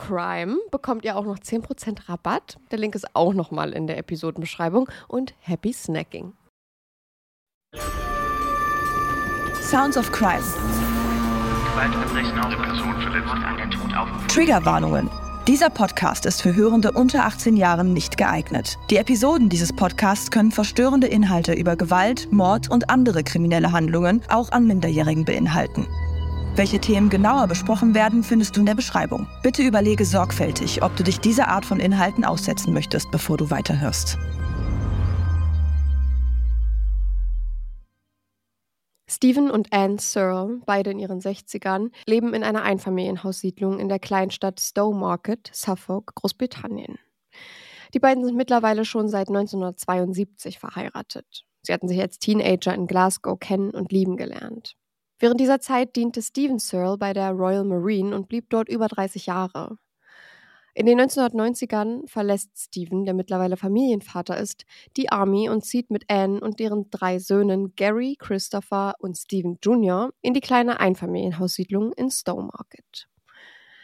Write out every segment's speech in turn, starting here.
CRIME bekommt ihr auch noch 10% Rabatt. Der Link ist auch nochmal in der Episodenbeschreibung. Und happy snacking. Sounds of Crime. Gewaltverbrechen auf Person verletzt an den Tod auf. Triggerwarnungen. Dieser Podcast ist für Hörende unter 18 Jahren nicht geeignet. Die Episoden dieses Podcasts können verstörende Inhalte über Gewalt, Mord und andere kriminelle Handlungen auch an Minderjährigen beinhalten. Welche Themen genauer besprochen werden, findest du in der Beschreibung. Bitte überlege sorgfältig, ob du dich dieser Art von Inhalten aussetzen möchtest, bevor du weiterhörst. Stephen und Anne Searle, beide in ihren 60ern, leben in einer Einfamilienhaussiedlung in der Kleinstadt Stowmarket, Suffolk, Großbritannien. Die beiden sind mittlerweile schon seit 1972 verheiratet. Sie hatten sich als Teenager in Glasgow kennen und lieben gelernt. Während dieser Zeit diente Stephen Searle bei der Royal Marine und blieb dort über 30 Jahre. In den 1990ern verlässt Stephen, der mittlerweile Familienvater ist, die Army und zieht mit Anne und deren drei Söhnen Gary, Christopher und Stephen Jr. in die kleine Einfamilienhaussiedlung in Stowmarket.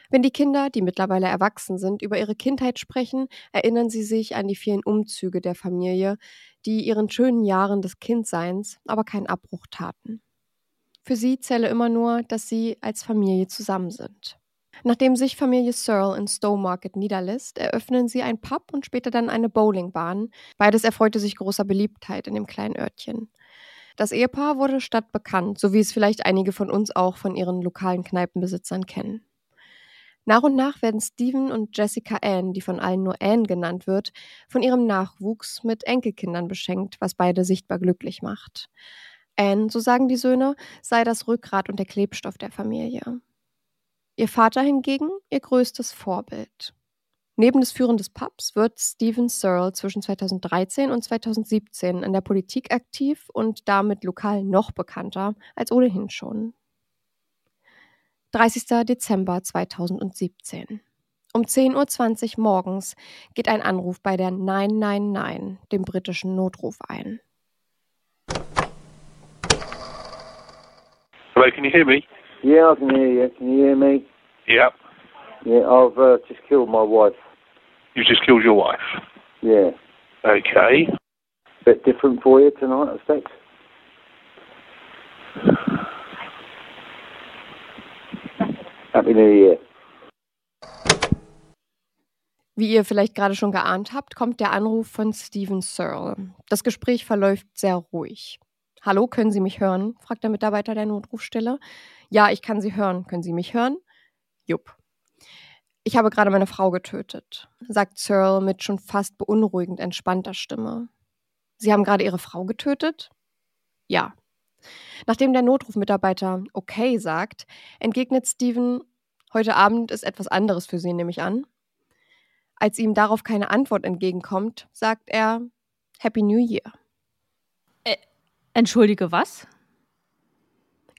Wenn die Kinder, die mittlerweile erwachsen sind, über ihre Kindheit sprechen, erinnern sie sich an die vielen Umzüge der Familie, die ihren schönen Jahren des Kindseins aber keinen Abbruch taten. Für sie zähle immer nur, dass sie als Familie zusammen sind. Nachdem sich Familie Searle in Stowmarket niederlässt, eröffnen sie ein Pub und später dann eine Bowlingbahn. Beides erfreute sich großer Beliebtheit in dem kleinen Örtchen. Das Ehepaar wurde stadtbekannt, so wie es vielleicht einige von uns auch von ihren lokalen Kneipenbesitzern kennen. Nach und nach werden Stephen und Jessica Ann, die von allen nur Ann genannt wird, von ihrem Nachwuchs mit Enkelkindern beschenkt, was beide sichtbar glücklich macht. Ann, so sagen die Söhne, sei das Rückgrat und der Klebstoff der Familie. Ihr Vater hingegen ihr größtes Vorbild. Neben des Führen des Pubs wird Stephen Searle zwischen 2013 und 2017 in der Politik aktiv und damit lokal noch bekannter als ohnehin schon. 30. Dezember 2017. Um 10.20 Uhr morgens geht ein Anruf bei der 999, dem britischen Notruf, ein. Hello, can you hear me? Yeah, I can hear you. Can you hear me? Yeah. Yeah, I've uh, just killed my wife. You just killed your wife. Yeah. Okay. Bit different for you tonight, I expect. Happy New Year. Wie ihr vielleicht gerade schon geahnt habt, kommt der Anruf von Stephen Searle. Das Gespräch verläuft sehr ruhig. Hallo, können Sie mich hören? fragt der Mitarbeiter der Notrufstelle. Ja, ich kann Sie hören. Können Sie mich hören? Jupp. Ich habe gerade meine Frau getötet, sagt Searle mit schon fast beunruhigend entspannter Stimme. Sie haben gerade Ihre Frau getötet? Ja. Nachdem der Notrufmitarbeiter okay sagt, entgegnet Steven, heute Abend ist etwas anderes für Sie, nehme ich an. Als ihm darauf keine Antwort entgegenkommt, sagt er Happy New Year. Entschuldige, was?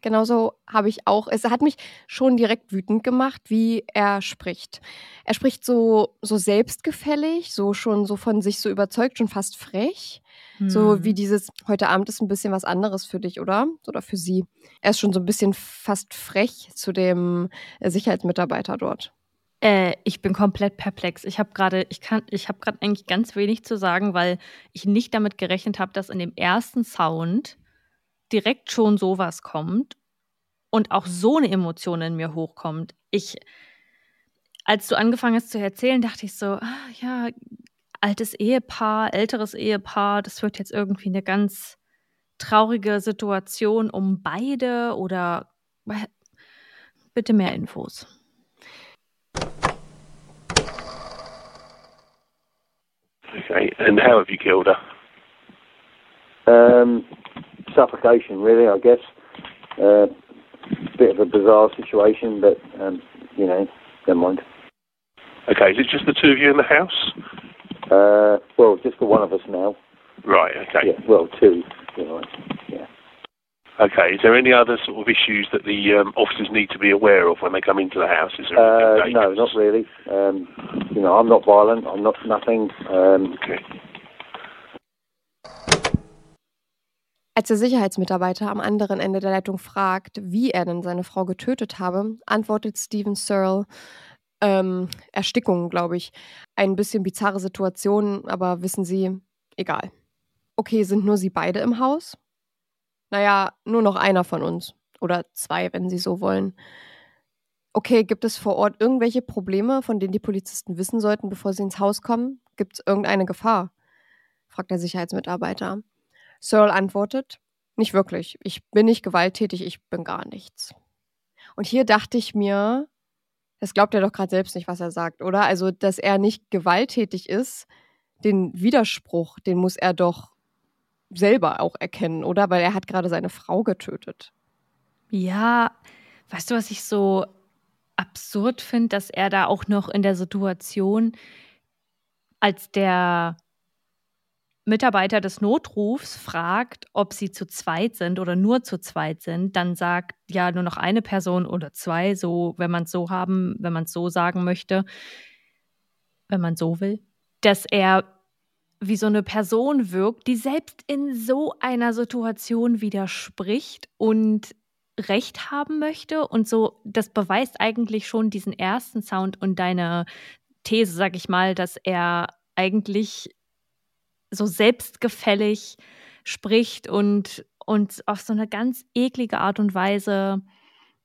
Genauso habe ich auch, es hat mich schon direkt wütend gemacht, wie er spricht. Er spricht so, so selbstgefällig, so schon so von sich so überzeugt, schon fast frech. Hm. So wie dieses, heute Abend ist ein bisschen was anderes für dich, oder? Oder für sie. Er ist schon so ein bisschen fast frech zu dem Sicherheitsmitarbeiter dort. Äh, ich bin komplett perplex. Ich habe gerade, ich kann, ich habe gerade eigentlich ganz wenig zu sagen, weil ich nicht damit gerechnet habe, dass in dem ersten Sound direkt schon sowas kommt und auch so eine Emotion in mir hochkommt. Ich, als du angefangen hast zu erzählen, dachte ich so, ah, ja, altes Ehepaar, älteres Ehepaar, das wird jetzt irgendwie eine ganz traurige Situation um beide oder bitte mehr Infos. Okay, and how have you killed her? Um, suffocation, really, I guess. Uh, bit of a bizarre situation, but um, you know, never mind. Okay, is it just the two of you in the house? Uh, well, just the one of us now. Right. Okay. Yeah. Well, two. You know, yeah. Okay. Is there any other sort of issues that the um, officers need to be aware of when they come into the house? Is there Uh, no, not really. Um, you know, I'm not violent. I'm not nothing. Um, Okay. Als der Sicherheitsmitarbeiter am anderen Ende der Leitung fragt, wie er denn seine Frau getötet habe, antwortet Stephen Searle, ähm, Erstickung, glaube ich. Ein bisschen bizarre Situation, aber wissen Sie, egal. Okay, sind nur Sie beide im Haus? Naja, nur noch einer von uns. Oder zwei, wenn Sie so wollen. Okay, gibt es vor Ort irgendwelche Probleme, von denen die Polizisten wissen sollten, bevor sie ins Haus kommen? Gibt es irgendeine Gefahr? fragt der Sicherheitsmitarbeiter. Searle antwortet, nicht wirklich. Ich bin nicht gewalttätig, ich bin gar nichts. Und hier dachte ich mir, das glaubt er doch gerade selbst nicht, was er sagt, oder? Also, dass er nicht gewalttätig ist, den Widerspruch, den muss er doch selber auch erkennen, oder? Weil er hat gerade seine Frau getötet. Ja, weißt du, was ich so absurd finde, dass er da auch noch in der Situation, als der Mitarbeiter des Notrufs fragt, ob sie zu zweit sind oder nur zu zweit sind, dann sagt ja nur noch eine Person oder zwei, so wenn man es so haben, wenn man es so sagen möchte, wenn man so will, dass er wie so eine Person wirkt, die selbst in so einer Situation widerspricht und Recht haben möchte und so, das beweist eigentlich schon diesen ersten Sound und deine These, sag ich mal, dass er eigentlich so selbstgefällig spricht und, und auf so eine ganz eklige Art und Weise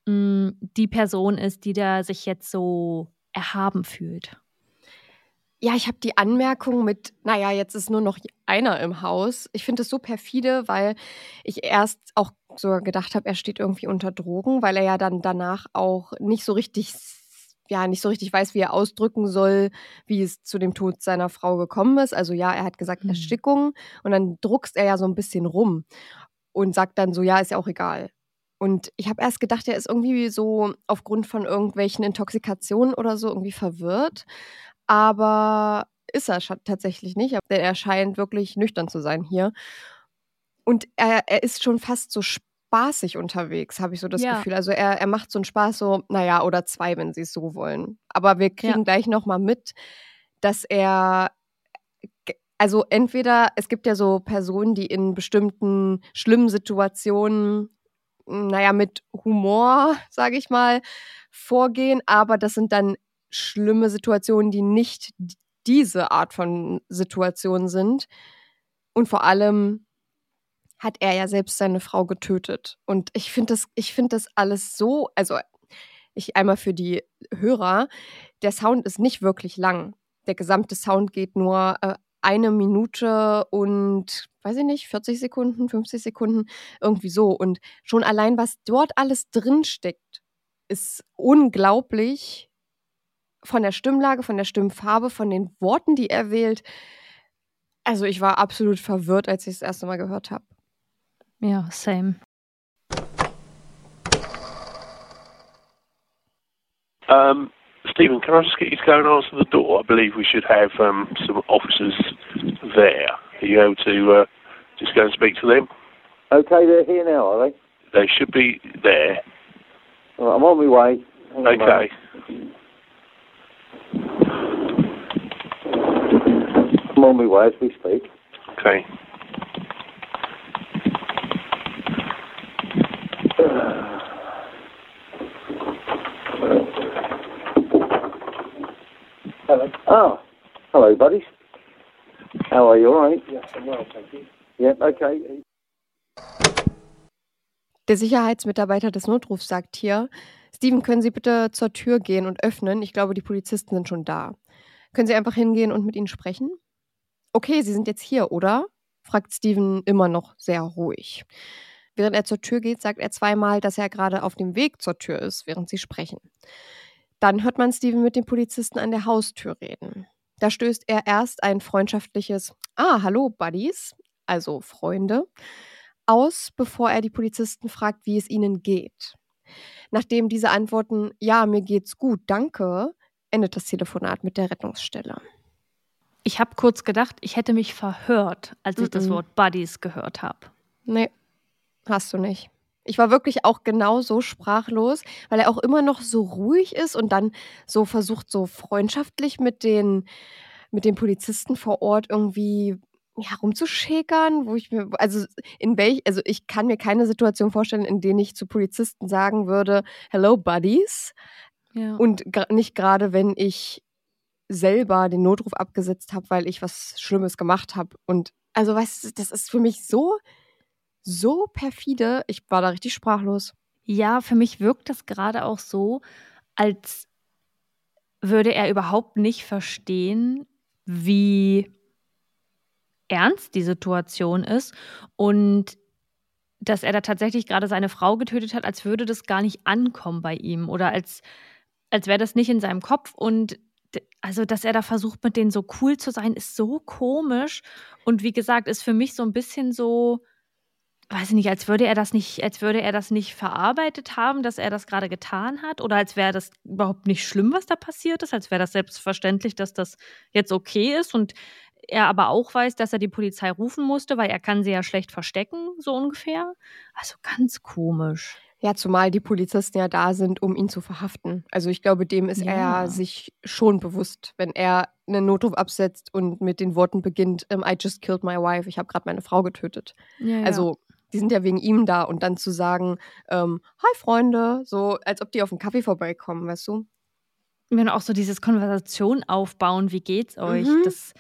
mh, die Person ist, die da sich jetzt so erhaben fühlt. Ja, ich habe die Anmerkung mit, naja, jetzt ist nur noch einer im Haus. Ich finde es so perfide, weil ich erst auch sogar gedacht habe, er steht irgendwie unter Drogen, weil er ja dann danach auch nicht so richtig, ja, nicht so richtig weiß, wie er ausdrücken soll, wie es zu dem Tod seiner Frau gekommen ist. Also ja, er hat gesagt Mhm. Erstickung und dann druckst er ja so ein bisschen rum und sagt dann so, ja, ist ja auch egal. Und ich habe erst gedacht, er ist irgendwie so aufgrund von irgendwelchen Intoxikationen oder so irgendwie verwirrt. Aber ist er tatsächlich nicht. Denn er scheint wirklich nüchtern zu sein hier. Und er, er ist schon fast so spaßig unterwegs, habe ich so das Ja. Gefühl. Also er, er macht so einen Spaß, so, naja, oder zwei, wenn sie es so wollen. Aber wir kriegen Ja. gleich nochmal mit, dass er also entweder, es gibt ja so Personen, die in bestimmten schlimmen Situationen, m, naja, mit Humor, sage ich mal, vorgehen, aber das sind dann schlimme Situationen, die nicht diese Art von Situationen sind. Und vor allem hat er ja selbst seine Frau getötet. Und ich finde das, ich finde das alles so, also ich einmal für die Hörer, der Sound ist nicht wirklich lang. Der gesamte Sound geht nur äh, eine Minute und, weiß ich nicht, 40 Sekunden, 50 Sekunden, irgendwie so. Und schon allein, was dort alles drinsteckt, ist unglaublich von der Stimmlage, von der Stimmfarbe, von den Worten, die er wählt. Also ich war absolut verwirrt, als ich es das erste Mal gehört habe. Ja, same. Um, Stephen, can I just get you to go and answer the door? I believe we should have um, some officers there. Are you able to uh, just go and speak to them? Okay, they're here now, are they? They should be there. Right, I'm on my way. Hang Okay. Moment. I'm on my way as we speak. Okay. Hello. Oh, hello, buddies. How are you? All right? Yes, I'm well, thank you. Yep, okay. Der Sicherheitsmitarbeiter des Notrufs sagt hier, Steven, können Sie bitte zur Tür gehen und öffnen? Ich glaube, die Polizisten sind schon da. Können Sie einfach hingehen und mit ihnen sprechen? Okay, Sie sind jetzt hier, oder? fragt Steven immer noch sehr ruhig. Während er zur Tür geht, sagt er zweimal, dass er gerade auf dem Weg zur Tür ist, während sie sprechen. Dann hört man Steven mit dem Polizisten an der Haustür reden. Da stößt er erst ein freundschaftliches Ah, hallo, Buddies, also Freunde, aus, bevor er die Polizisten fragt, wie es ihnen geht. Nachdem diese antworten, ja, mir geht's gut, danke, endet das Telefonat mit der Rettungsstelle. Ich habe kurz gedacht, ich hätte mich verhört, als ich das Mhm. Wort Buddies gehört habe. Nee, hast du nicht. Ich war wirklich auch genau so sprachlos, weil er auch immer noch so ruhig ist und dann so versucht, so freundschaftlich mit den, mit den Polizisten vor Ort irgendwie ja, rumzuschäkern, wo ich mir, also in welch, also ich kann mir keine Situation vorstellen, in denen ich zu Polizisten sagen würde, hello Buddies. Ja. Und nicht gerade, wenn ich selber den Notruf abgesetzt habe, weil ich was Schlimmes gemacht habe. Und also, weißt du, das ist für mich so, so perfide. Ich war da richtig sprachlos. Ja, für mich wirkt das gerade auch so, als würde er überhaupt nicht verstehen, wie ernst die Situation ist und dass er da tatsächlich gerade seine Frau getötet hat, als würde das gar nicht ankommen bei ihm oder als, als wäre das nicht in seinem Kopf und also, dass er da versucht, mit denen so cool zu sein, ist so komisch und wie gesagt, ist für mich so ein bisschen so, weiß ich nicht, als würde er das nicht, als würde er das nicht verarbeitet haben, dass er das gerade getan hat, oder als wäre das überhaupt nicht schlimm, was da passiert ist, als wäre das selbstverständlich, dass das jetzt okay ist und er aber auch weiß, dass er die Polizei rufen musste, weil er kann sie ja schlecht verstecken, so ungefähr. Also ganz komisch. Ja, zumal die Polizisten ja da sind, um ihn zu verhaften. Also ich glaube, dem ist Ja. er sich schon bewusst, wenn er einen Notruf absetzt und mit den Worten beginnt, ähm, I just killed my wife, ich habe gerade meine Frau getötet. Ja, Also die sind ja wegen ihm da und dann zu sagen, ähm, hi Freunde, so als ob die auf einen Kaffee vorbeikommen, weißt du? wenn auch so dieses Konversation aufbauen, wie geht's euch? Mhm. Das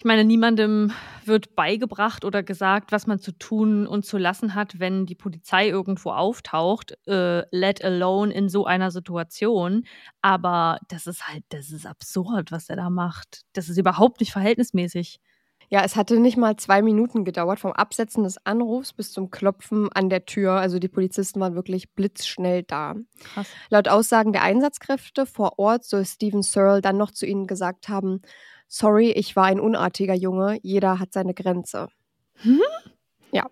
Ich meine, niemandem wird beigebracht oder gesagt, was man zu tun und zu lassen hat, wenn die Polizei irgendwo auftaucht, äh, let alone in so einer Situation. Aber das ist halt, das ist absurd, was er da macht. Das ist überhaupt nicht verhältnismäßig. Ja, es hatte nicht mal zwei Minuten gedauert, vom Absetzen des Anrufs bis zum Klopfen an der Tür. Also die Polizisten waren wirklich blitzschnell da. Krass. Laut Aussagen der Einsatzkräfte vor Ort soll Steven Searle dann noch zu ihnen gesagt haben, sorry, ich war ein unartiger Junge, jeder hat seine Grenze. Hm? Ja,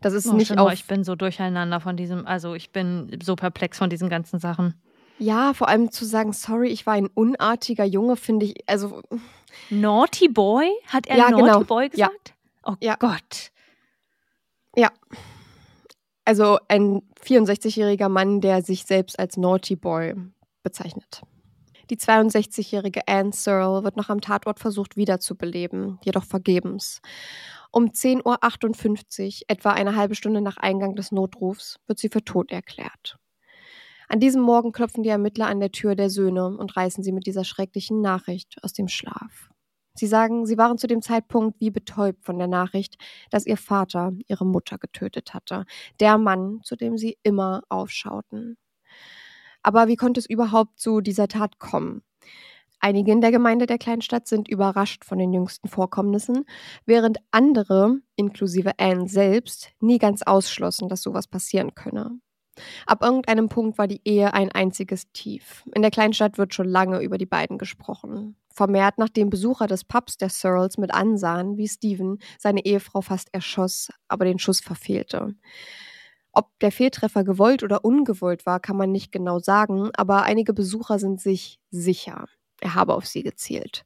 das ist Oh, nicht auf... ich bin so durcheinander von diesem, also ich bin so perplex von diesen ganzen Sachen. Ja, vor allem zu sagen, sorry, ich war ein unartiger Junge, finde ich, also Naughty Boy? Hat er Ja, Naughty genau. Boy Ja. gesagt? Oh Ja. Gott. Also ein 64-jähriger Mann, der sich selbst als Naughty Boy bezeichnet. Die 62-jährige Anne Searle wird noch am Tatort versucht wiederzubeleben, jedoch vergebens. Um 10.58 Uhr, etwa eine halbe Stunde nach Eingang des Notrufs, wird sie für tot erklärt. An diesem Morgen klopfen die Ermittler an der Tür der Söhne und reißen sie mit dieser schrecklichen Nachricht aus dem Schlaf. Sie sagen, sie waren zu dem Zeitpunkt wie betäubt von der Nachricht, dass ihr Vater ihre Mutter getötet hatte der Mann, zu dem sie immer aufschauten. Aber wie konnte es überhaupt zu dieser Tat kommen? Einige in der Gemeinde der Kleinstadt sind überrascht von den jüngsten Vorkommnissen, während andere, inklusive Anne selbst, nie ganz ausschlossen, dass sowas passieren könne. Ab irgendeinem Punkt war die Ehe ein einziges Tief. In der Kleinstadt wird schon lange über die beiden gesprochen. Vermehrt nachdem Besucher des Pubs der Searles mit ansahen, wie Stephen seine Ehefrau fast erschoss, aber den Schuss verfehlte. Ob der Fehltreffer gewollt oder ungewollt war, kann man nicht genau sagen, aber einige Besucher sind sich sicher, er habe auf sie gezielt.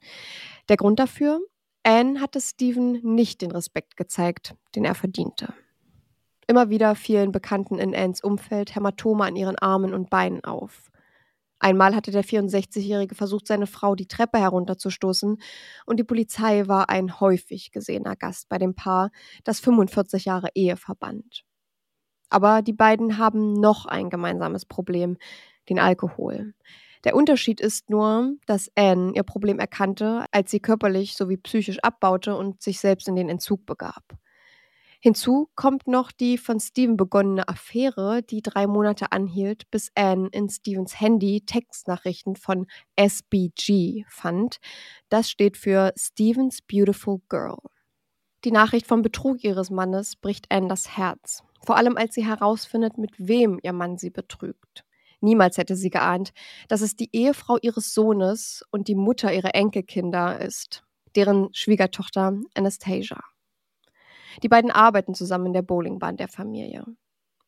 Der Grund dafür? Anne hatte Stephen nicht den Respekt gezeigt, den er verdiente. Immer wieder fielen Bekannten in Annes Umfeld Hämatome an ihren Armen und Beinen auf. Einmal hatte der 64-Jährige versucht, seine Frau die Treppe herunterzustoßen, und die Polizei war ein häufig gesehener Gast bei dem Paar, das 45 Jahre Ehe verband. Aber die beiden haben noch ein gemeinsames Problem, den Alkohol. Der Unterschied ist nur, dass Anne ihr Problem erkannte, als sie körperlich sowie psychisch abbaute und sich selbst in den Entzug begab. Hinzu kommt noch die von Steven begonnene Affäre, die drei Monate anhielt, bis Anne in Stevens Handy Textnachrichten von SBG fand. Das steht für Stevens Beautiful Girl. Die Nachricht vom Betrug ihres Mannes bricht Anne das Herz. Vor allem als sie herausfindet, mit wem ihr Mann sie betrügt. Niemals hätte sie geahnt, dass es die Ehefrau ihres Sohnes und die Mutter ihrer Enkelkinder ist, deren Schwiegertochter Anastasia. Die beiden arbeiten zusammen in der Bowlingbahn der Familie.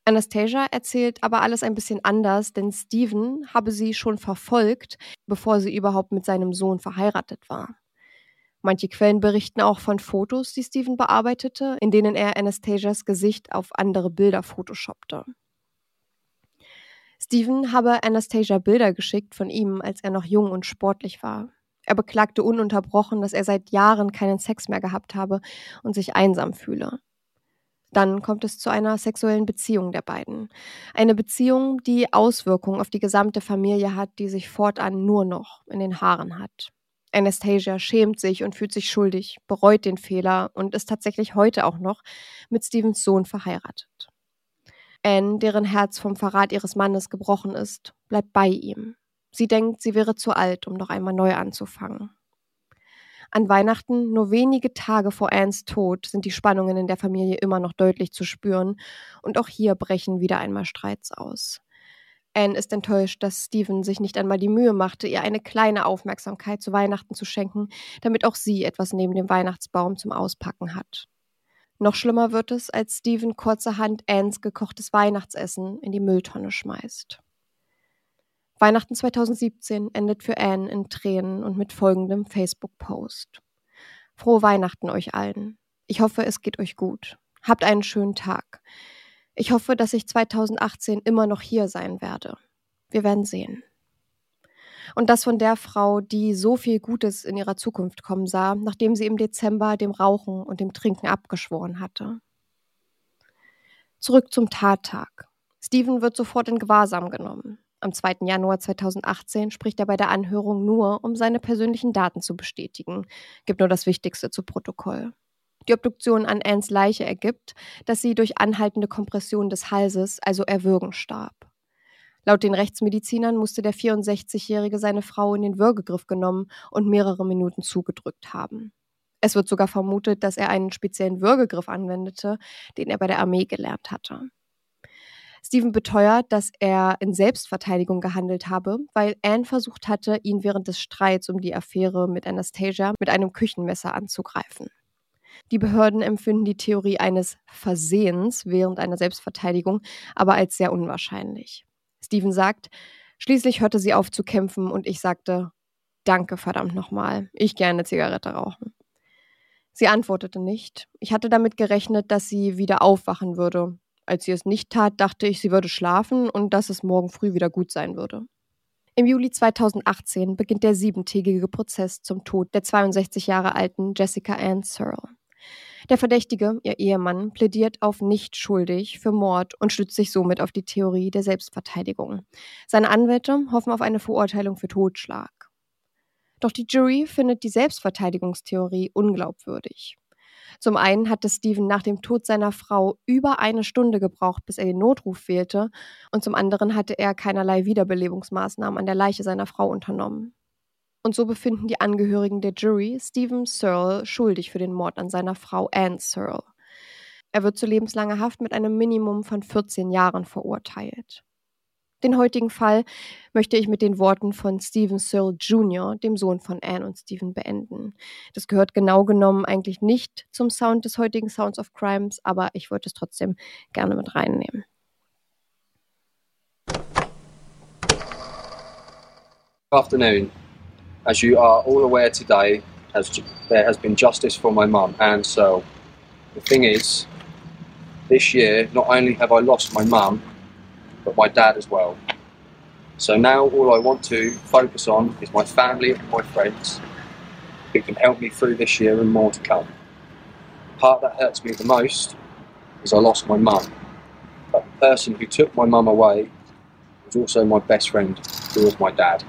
Anastasia erzählt aber alles ein bisschen anders, denn Steven habe sie schon verfolgt, bevor sie überhaupt mit seinem Sohn verheiratet war. Manche Quellen berichten auch von Fotos, die Steven bearbeitete, in denen er Anastasias Gesicht auf andere Bilder photoshoppte. Steven habe Anastasia Bilder geschickt von ihm, als er noch jung und sportlich war. Er beklagte ununterbrochen, dass er seit Jahren keinen Sex mehr gehabt habe und sich einsam fühle. Dann kommt es zu einer sexuellen Beziehung der beiden. Eine Beziehung, die Auswirkungen auf die gesamte Familie hat, die sich fortan nur noch in den Haaren hat. Anastasia schämt sich und fühlt sich schuldig, bereut den Fehler und ist tatsächlich heute auch noch mit Stevens Sohn verheiratet. Anne, deren Herz vom Verrat ihres Mannes gebrochen ist, bleibt bei ihm. Sie denkt, sie wäre zu alt, um noch einmal neu anzufangen. An Weihnachten, nur wenige Tage vor Annes Tod, sind die Spannungen in der Familie immer noch deutlich zu spüren und auch hier brechen wieder einmal Streits aus. Anne ist enttäuscht, dass Stephen sich nicht einmal die Mühe machte, ihr eine kleine Aufmerksamkeit zu Weihnachten zu schenken, damit auch sie etwas neben dem Weihnachtsbaum zum Auspacken hat. Noch schlimmer wird es, als Stephen kurzerhand Annes gekochtes Weihnachtsessen in die Mülltonne schmeißt. Weihnachten 2017 endet für Anne in Tränen und mit folgendem Facebook-Post. Frohe Weihnachten euch allen. Ich hoffe, es geht euch gut. Habt einen schönen Tag. Ich hoffe, dass ich 2018 immer noch hier sein werde. Wir werden sehen. Und das von der Frau, die so viel Gutes in ihrer Zukunft kommen sah, nachdem sie im Dezember dem Rauchen und dem Trinken abgeschworen hatte. Zurück zum Tattag. Stephen wird sofort in Gewahrsam genommen. Am 2. Januar 2018 spricht er bei der Anhörung nur, um seine persönlichen Daten zu bestätigen, gibt nur das Wichtigste zu Protokoll. Die Obduktion an Anns Leiche ergibt, dass sie durch anhaltende Kompression des Halses, also Erwürgen, starb. Laut den Rechtsmedizinern musste der 64-Jährige seine Frau in den Würgegriff genommen und mehrere Minuten zugedrückt haben. Es wird sogar vermutet, dass er einen speziellen Würgegriff anwendete, den er bei der Armee gelernt hatte. Stephen beteuert, dass er in Selbstverteidigung gehandelt habe, weil Anne versucht hatte, ihn während des Streits um die Affäre mit Anastasia mit einem Küchenmesser anzugreifen. Die Behörden empfinden die Theorie eines Versehens während einer Selbstverteidigung aber als sehr unwahrscheinlich. Stephen sagt, schließlich hörte sie auf zu kämpfen und ich sagte, danke verdammt nochmal, ich gerne Zigarette rauchen. Sie antwortete nicht. Ich hatte damit gerechnet, dass sie wieder aufwachen würde. Als sie es nicht tat, dachte ich, sie würde schlafen und dass es morgen früh wieder gut sein würde. Im Juli 2018 beginnt der siebentägige Prozess zum Tod der 62 Jahre alten Jessica Ann Searle. Der Verdächtige, ihr Ehemann, plädiert auf nicht schuldig für Mord und stützt sich somit auf die Theorie der Selbstverteidigung. Seine Anwälte hoffen auf eine Verurteilung für Totschlag. Doch die Jury findet die Selbstverteidigungstheorie unglaubwürdig. Zum einen hatte Stephen nach dem Tod seiner Frau über eine Stunde gebraucht, bis er den Notruf wählte, und zum anderen hatte er keinerlei Wiederbelebungsmaßnahmen an der Leiche seiner Frau unternommen. Und so befinden die Angehörigen der Jury Stephen Searle schuldig für den Mord an seiner Frau Anne Searle. Er wird zu lebenslanger Haft mit einem Minimum von 14 Jahren verurteilt. Den heutigen Fall möchte ich mit den Worten von Stephen Searle Jr., dem Sohn von Anne und Stephen, beenden. Das gehört genau genommen eigentlich nicht zum Sound des heutigen Sounds of Crimes, aber ich wollte es trotzdem gerne mit reinnehmen. Afternoon. As you are all aware today, has, there has been justice for my mum, and so The thing is, this year, not only have I lost my mum, but my dad as well. So now all I want to focus on is my family and my friends who can help me through this year and more to come. The part that hurts me the most is I lost my mum. But the person who took my mum away was also my best friend, who was my dad.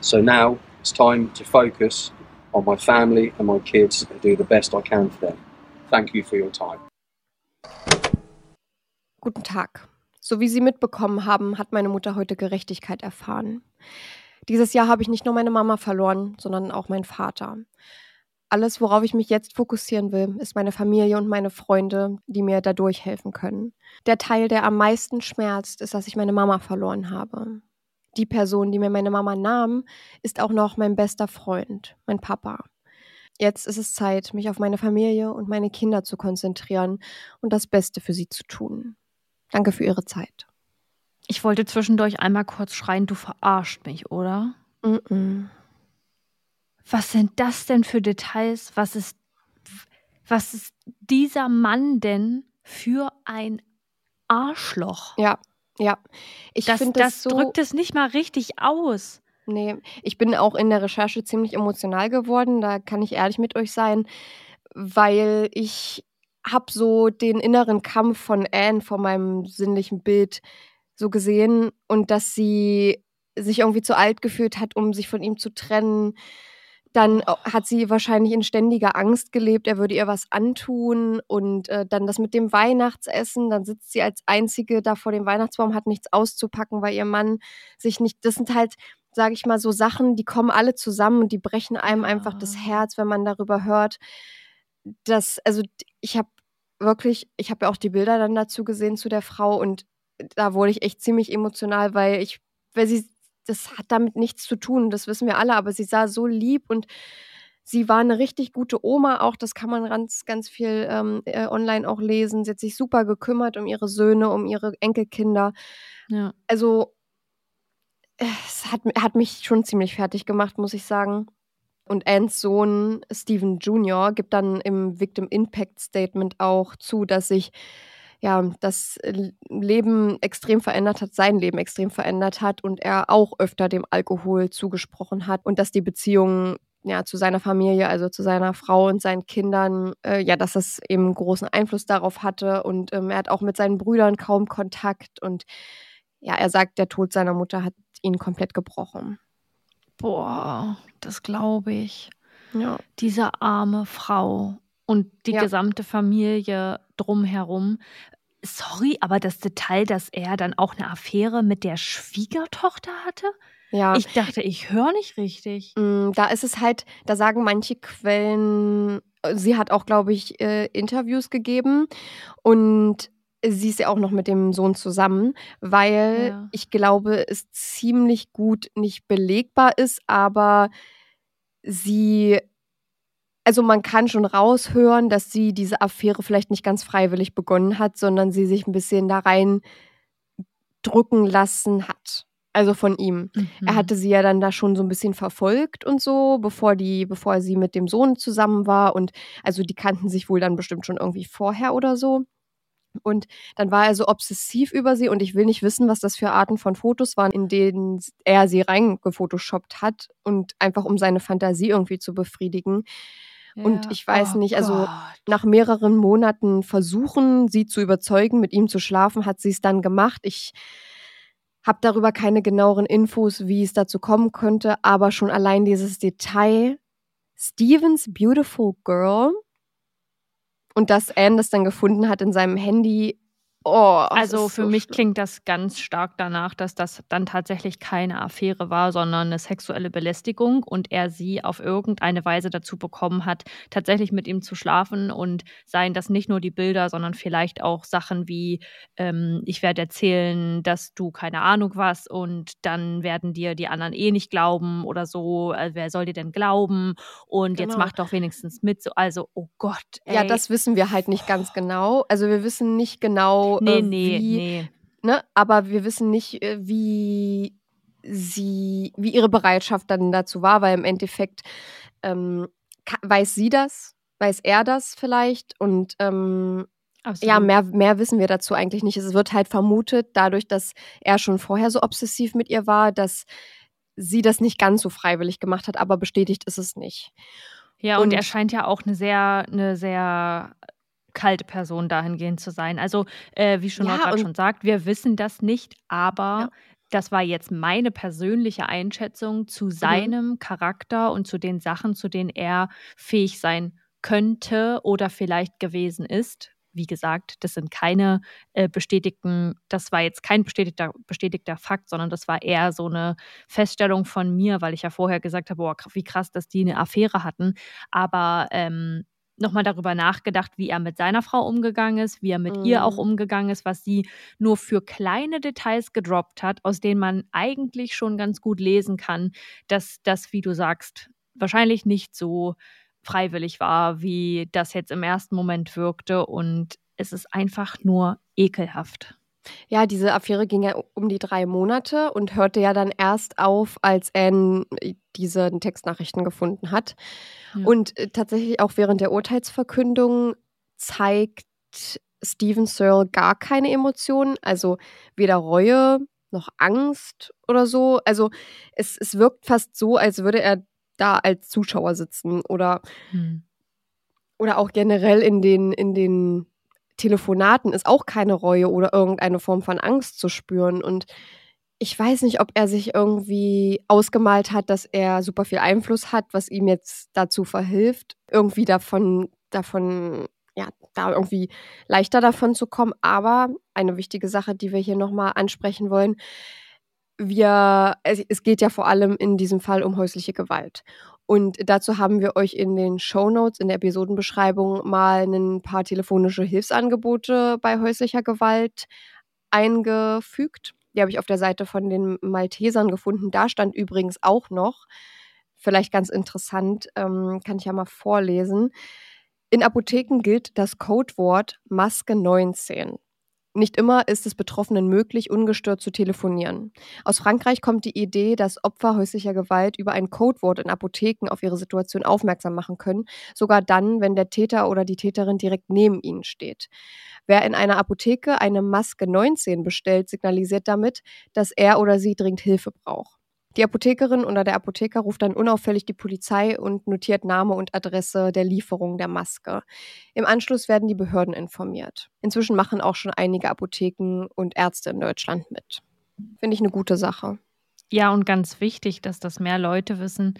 So now it's time to focus on my family and my kids and do the best I can for them. Thank you for your time. Guten Tag. So wie Sie mitbekommen haben, hat meine Mutter heute Gerechtigkeit erfahren. Dieses Jahr habe ich nicht nur meine Mama verloren, sondern auch meinen Vater. Alles, worauf ich mich jetzt fokussieren will, ist meine Familie und meine Freunde, die mir dadurch helfen können. Der Teil, der am meisten schmerzt, ist, dass ich meine Mama verloren habe. Die Person, die mir meine Mama nahm, ist auch noch mein bester Freund, mein Papa. Jetzt ist es Zeit, mich auf meine Familie und meine Kinder zu konzentrieren und das Beste für sie zu tun. Danke für Ihre Zeit. Ich wollte zwischendurch einmal kurz schreien, du verarscht mich, oder? Mm -mm. Was sind das denn für Details? Was ist, was ist dieser Mann denn für ein Arschloch? Ja, ja. Ich das, das, das so drückt es nicht mal richtig aus. Nee, ich bin auch in der Recherche ziemlich emotional geworden, da kann ich ehrlich mit euch sein, weil ich habe so den inneren Kampf von Anne vor meinem sinnlichen Bild so gesehen und dass sie sich irgendwie zu alt gefühlt hat, um sich von ihm zu trennen. Dann hat sie wahrscheinlich in ständiger Angst gelebt, er würde ihr was antun. Und äh, dann das mit dem Weihnachtsessen, dann sitzt sie als Einzige da vor dem Weihnachtsbaum, hat nichts auszupacken, weil ihr Mann sich nicht. Das sind halt, sage ich mal, so Sachen, die kommen alle zusammen und die brechen einem ja. einfach das Herz, wenn man darüber hört. Das, also ich habe wirklich, ich habe ja auch die Bilder dann dazu gesehen zu der Frau und da wurde ich echt ziemlich emotional, weil ich, weil sie, das hat damit nichts zu tun, das wissen wir alle, aber sie sah so lieb und sie war eine richtig gute Oma auch, das kann man ganz, ganz viel ähm, äh, online auch lesen. Sie hat sich super gekümmert um ihre Söhne, um ihre Enkelkinder. Ja. Also es hat, hat mich schon ziemlich fertig gemacht, muss ich sagen. Und Anns Sohn Stephen Jr. gibt dann im Victim Impact Statement auch zu, dass sich ja, das Leben extrem verändert hat, sein Leben extrem verändert hat und er auch öfter dem Alkohol zugesprochen hat und dass die Beziehung ja, zu seiner Familie, also zu seiner Frau und seinen Kindern, äh, ja, dass das eben großen Einfluss darauf hatte und ähm, er hat auch mit seinen Brüdern kaum Kontakt und ja, er sagt, der Tod seiner Mutter hat ihn komplett gebrochen. Boah, das glaube ich. Ja. Diese arme Frau und die Ja. gesamte Familie drumherum. Sorry, aber das Detail, dass er dann auch eine Affäre mit der Schwiegertochter hatte? Ja. Ich dachte, ich höre nicht richtig. Mm, Da ist es halt, da sagen manche Quellen, sie hat auch, glaube ich, äh, Interviews gegeben und sie ist ja auch noch mit dem Sohn zusammen, weil Ja. ich glaube, es ziemlich gut nicht belegbar ist, aber sie, also man kann schon raushören, dass sie diese Affäre vielleicht nicht ganz freiwillig begonnen hat, sondern sie sich ein bisschen da rein drücken lassen hat. Also von ihm. Er Mhm. hatte sie ja dann da schon so ein bisschen verfolgt und so, bevor die, bevor sie mit dem Sohn zusammen war. Und also die kannten sich wohl dann bestimmt schon irgendwie vorher oder so. Und dann war er so obsessiv über sie und ich will nicht wissen, was das für Arten von Fotos waren, in denen er sie reingefotoshoppt hat und einfach um seine Fantasie irgendwie zu befriedigen. Und ich weiß Oh nicht, also Gott. nach mehreren Monaten versuchen, sie zu überzeugen, mit ihm zu schlafen, hat sie es dann gemacht. Ich habe darüber keine genaueren Infos, wie es dazu kommen könnte, aber schon allein dieses Detail, Stevens Beautiful Girl und dass Anne das dann gefunden hat in seinem Handy. Oh, Also für so mich schlimm. klingt das ganz stark danach, dass das dann tatsächlich keine Affäre war, sondern eine sexuelle Belästigung und er sie auf irgendeine Weise dazu bekommen hat, tatsächlich mit ihm zu schlafen und seien das nicht nur die Bilder, sondern vielleicht auch Sachen wie, ähm, ich werde erzählen, dass du keine Ahnung was und dann werden dir die anderen eh nicht glauben oder so, äh, wer soll dir denn glauben und jetzt Genau. mach doch wenigstens mit, so, also oh Gott, ey. Ja, das wissen wir halt nicht ganz genau. Also wir wissen nicht genau, nee, äh, nee, wie, nee. ne? Aber wir wissen nicht, äh, wie sie, wie ihre Bereitschaft dann dazu war, weil im Endeffekt ähm, weiß sie das, weiß er das vielleicht und ähm, Absolut. ja, mehr, mehr wissen wir dazu eigentlich nicht. Es wird halt vermutet, dadurch, dass er schon vorher so obsessiv mit ihr war, dass sie das nicht ganz so freiwillig gemacht hat, aber bestätigt ist es nicht. Ja, und, Und- er scheint ja auch eine sehr, eine sehr kalte Person dahingehend zu sein. Also, äh, wie schon Ja, gerade schon sagt, wir wissen das nicht, aber Ja. das war jetzt meine persönliche Einschätzung Mhm. zu seinem Charakter und zu den Sachen, zu denen er fähig sein könnte oder vielleicht gewesen ist. Wie gesagt, das sind keine äh, bestätigten, das war jetzt kein bestätigter, bestätigter Fakt, sondern das war eher so eine Feststellung von mir, weil ich ja vorher gesagt habe, boah, wie krass, dass die eine Affäre hatten. Aber ähm, nochmal darüber nachgedacht, wie er mit seiner Frau umgegangen ist, wie er mit ihr auch Mhm. umgegangen ist, was sie nur für kleine Details gedroppt hat, aus denen man eigentlich schon ganz gut lesen kann, dass das, wie du sagst, wahrscheinlich nicht so freiwillig war, wie das jetzt im ersten Moment wirkte. Und es ist einfach nur ekelhaft. Ja, diese Affäre ging ja um die drei Monate und hörte ja dann erst auf, als Anne äh, diese Textnachrichten gefunden hat. Ja. Und äh, tatsächlich auch während der Urteilsverkündung zeigt Stephen Searle gar keine Emotionen, also weder Reue noch Angst oder so. Also es, es wirkt fast so, als würde er da als Zuschauer sitzen oder Hm. oder auch generell in den, in den Telefonaten ist auch keine Reue oder irgendeine Form von Angst zu spüren. Und ich weiß nicht, ob er sich irgendwie ausgemalt hat, dass er super viel Einfluss hat, was ihm jetzt dazu verhilft, irgendwie davon, davon, ja, da irgendwie leichter davon zu kommen. Aber eine wichtige Sache, die wir hier nochmal ansprechen wollen, wir, es, es geht ja vor allem in diesem Fall um häusliche Gewalt. Und dazu haben wir euch in den Show Notes, in der Episodenbeschreibung mal ein paar telefonische Hilfsangebote bei häuslicher Gewalt eingefügt. Die habe ich auf der Seite von den Maltesern gefunden. Da stand übrigens auch noch, vielleicht ganz interessant, ähm, kann ich ja mal vorlesen. In Apotheken gilt das Codewort Maske 19. Nicht immer ist es Betroffenen möglich, ungestört zu telefonieren. Aus Frankreich kommt die Idee, dass Opfer häuslicher Gewalt über ein Codewort in Apotheken auf ihre Situation aufmerksam machen können, sogar dann, wenn der Täter oder die Täterin direkt neben ihnen steht. Wer in einer Apotheke eine Maske 19 bestellt, signalisiert damit, dass er oder sie dringend Hilfe braucht. Die Apothekerin oder der Apotheker ruft dann unauffällig die Polizei und notiert Name und Adresse der Lieferung der Maske. Im Anschluss werden die Behörden informiert. Inzwischen machen auch schon einige Apotheken und Ärzte in Deutschland mit. Finde ich eine gute Sache. Ja, und ganz wichtig, dass das mehr Leute wissen,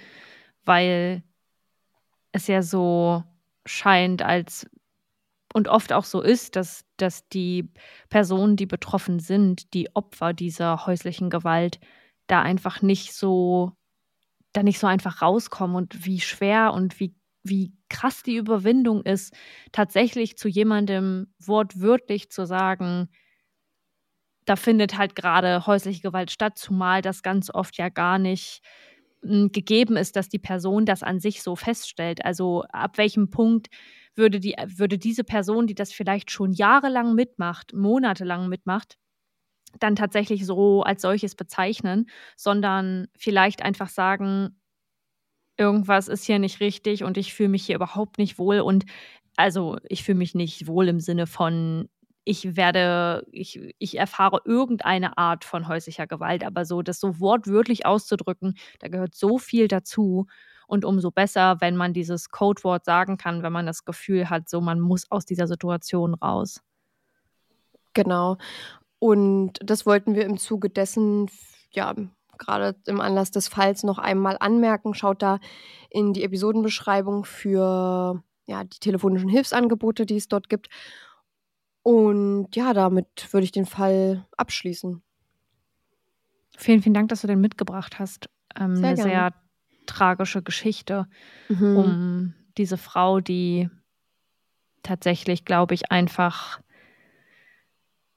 weil es ja so scheint, als und oft auch so ist, dass, dass die Personen, die betroffen sind, die Opfer dieser häuslichen Gewalt, da einfach nicht so, da nicht so einfach rauskommen und wie schwer und wie, wie krass die Überwindung ist, tatsächlich zu jemandem wortwörtlich zu sagen, da findet halt gerade häusliche Gewalt statt, zumal das ganz oft ja gar nicht hm, gegeben ist, dass die Person das an sich so feststellt. Also ab welchem Punkt würde, die, würde diese Person, die das vielleicht schon jahrelang mitmacht, monatelang mitmacht, dann tatsächlich so als solches bezeichnen, sondern vielleicht einfach sagen, irgendwas ist hier nicht richtig und ich fühle mich hier überhaupt nicht wohl und also ich fühle mich nicht wohl im Sinne von ich werde, ich, ich erfahre irgendeine Art von häuslicher Gewalt, aber so das so wortwörtlich auszudrücken, da gehört so viel dazu. Und umso besser, wenn man dieses Codewort sagen kann, wenn man das Gefühl hat, so man muss aus dieser Situation raus. Genau. Und das wollten wir im Zuge dessen, ja, gerade im Anlass des Falls noch einmal anmerken. Schaut da in die Episodenbeschreibung für ja, die telefonischen Hilfsangebote, die es dort gibt. Und ja, damit würde ich den Fall abschließen. Vielen, vielen Dank, dass du den mitgebracht hast. Ähm, sehr eine gerne. sehr tragische Geschichte mhm. um diese Frau, die tatsächlich, glaube ich, einfach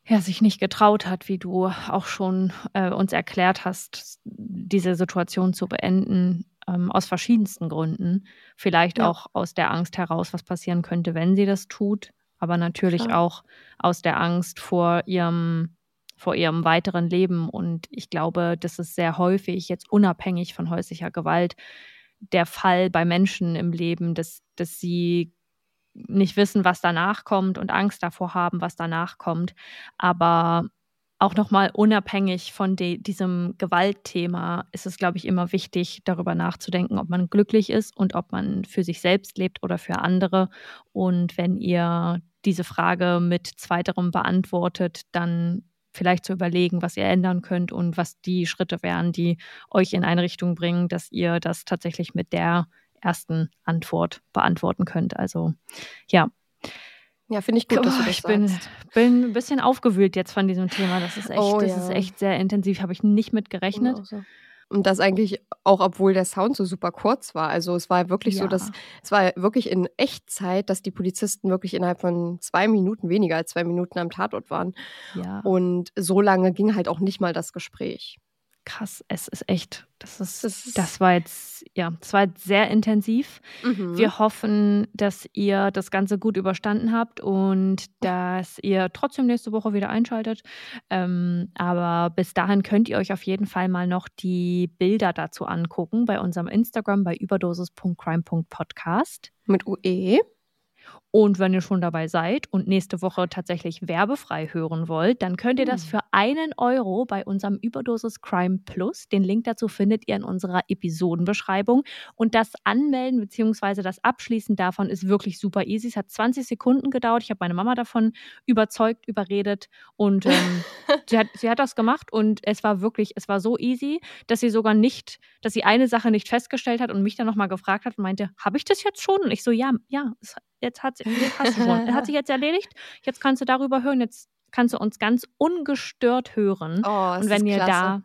ja, sich nicht getraut hat, wie du auch schon äh, uns erklärt hast, diese Situation zu beenden, ähm, aus verschiedensten Gründen. Vielleicht ja. auch aus der Angst heraus, was passieren könnte, wenn sie das tut aber natürlich Klar. auch aus der Angst vor ihrem vor ihrem weiteren Leben. Und ich glaube, das ist sehr häufig, jetzt unabhängig von häuslicher Gewalt, der Fall bei Menschen im Leben, dass, dass sie nicht wissen, was danach kommt und Angst davor haben, was danach kommt. Aber auch nochmal unabhängig von diesem Gewaltthema ist es, glaube ich, immer wichtig, darüber nachzudenken, ob man glücklich ist und ob man für sich selbst lebt oder für andere. Und wenn ihr diese Frage mit zweiterem beantwortet, dann vielleicht zu überlegen, was ihr ändern könnt und was die Schritte wären, die euch in eine Richtung bringen, dass ihr das tatsächlich mit der ersten Antwort beantworten könnt. Also ja. Ja, finde ich gut, dass du das ich bin, sagst. bin ein bisschen aufgewühlt jetzt von diesem Thema. Das ist echt, oh, das ja. ist echt sehr intensiv. Habe ich nicht mit gerechnet. So. Und das eigentlich auch, obwohl der Sound so super kurz war. Also es war wirklich ja. so, dass es war wirklich in Echtzeit, dass die Polizisten wirklich innerhalb von zwei Minuten, weniger als zwei Minuten am Tatort waren. Ja. Und so lange ging halt auch nicht mal das Gespräch krass, es ist echt, das ist, das, ist das war jetzt, ja, das war jetzt sehr intensiv. Mhm. Wir hoffen, dass ihr das Ganze gut überstanden habt und dass ihr trotzdem nächste Woche wieder einschaltet. Ähm, aber bis dahin könnt ihr euch auf jeden Fall mal noch die Bilder dazu angucken bei unserem Instagram bei überdosis.crime.podcast. Mit UE. Und wenn ihr schon dabei seid und nächste Woche tatsächlich werbefrei hören wollt, dann könnt ihr das hm. für einen Euro bei unserem Überdosis Crime Plus. Den Link dazu findet ihr in unserer Episodenbeschreibung. Und das Anmelden bzw. das Abschließen davon ist wirklich super easy. Es hat 20 Sekunden gedauert. Ich habe meine Mama davon überzeugt, überredet und ähm, sie, hat, sie hat das gemacht und es war wirklich, es war so easy, dass sie sogar nicht, dass sie eine Sache nicht festgestellt hat und mich dann nochmal gefragt hat und meinte, habe ich das jetzt schon? Und ich so, ja, ja, es jetzt hat, jetzt hast du schon. hat sich jetzt erledigt. Jetzt kannst du darüber hören. Jetzt kannst du uns ganz ungestört hören. Oh, und wenn ihr klasse. da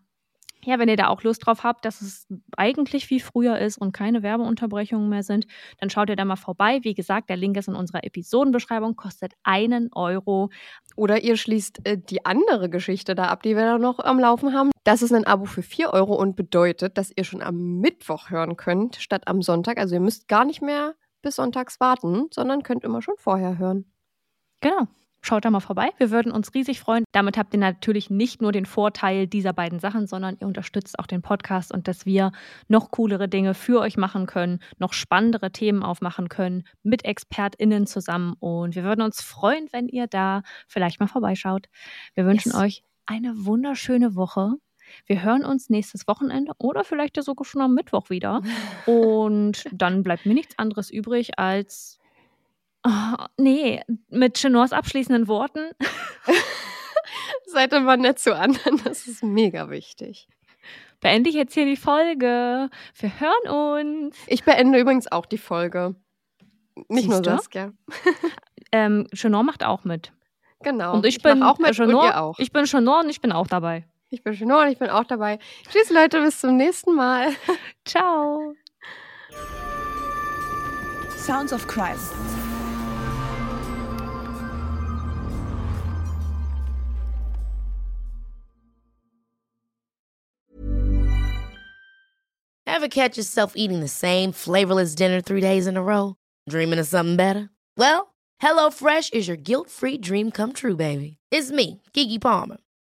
ja, wenn ihr da auch Lust drauf habt, dass es eigentlich wie früher ist und keine Werbeunterbrechungen mehr sind, dann schaut ihr da mal vorbei. Wie gesagt, der Link ist in unserer Episodenbeschreibung, kostet einen Euro. Oder ihr schließt äh, die andere Geschichte da ab, die wir da noch am Laufen haben. Das ist ein Abo für 4 Euro und bedeutet, dass ihr schon am Mittwoch hören könnt, statt am Sonntag. Also ihr müsst gar nicht mehr bis sonntags warten, sondern könnt immer schon vorher hören. Genau. Schaut da mal vorbei. Wir würden uns riesig freuen. Damit habt ihr natürlich nicht nur den Vorteil dieser beiden Sachen, sondern ihr unterstützt auch den Podcast und dass wir noch coolere Dinge für euch machen können, noch spannendere Themen aufmachen können mit ExpertInnen zusammen. Und wir würden uns freuen, wenn ihr da vielleicht mal vorbeischaut. Wir wünschen yes. euch eine wunderschöne Woche. Wir hören uns nächstes Wochenende oder vielleicht sogar schon am Mittwoch wieder. Und dann bleibt mir nichts anderes übrig als. Oh, nee, mit Chenors abschließenden Worten. Seid immer nett zu anderen, das ist mega wichtig. Beende ich jetzt hier die Folge. Wir hören uns. Ich beende übrigens auch die Folge. Nicht nur Siehst du? Saskia. Ähm, Chenor macht auch mit. Genau. Und ich, mach bin auch mit Chenor, und ihr auch. Ich bin Chenor und ich bin auch dabei. Ich bin Chenor und ich bin auch dabei. Tschüss Leute, bis zum nächsten Mal. Ciao. Sounds of Crime. Ever catch yourself eating the same flavorless dinner three days in a row? Dreaming of something better? Well, HelloFresh is your guilt free dream come true, baby. It's me, Kiki Palmer.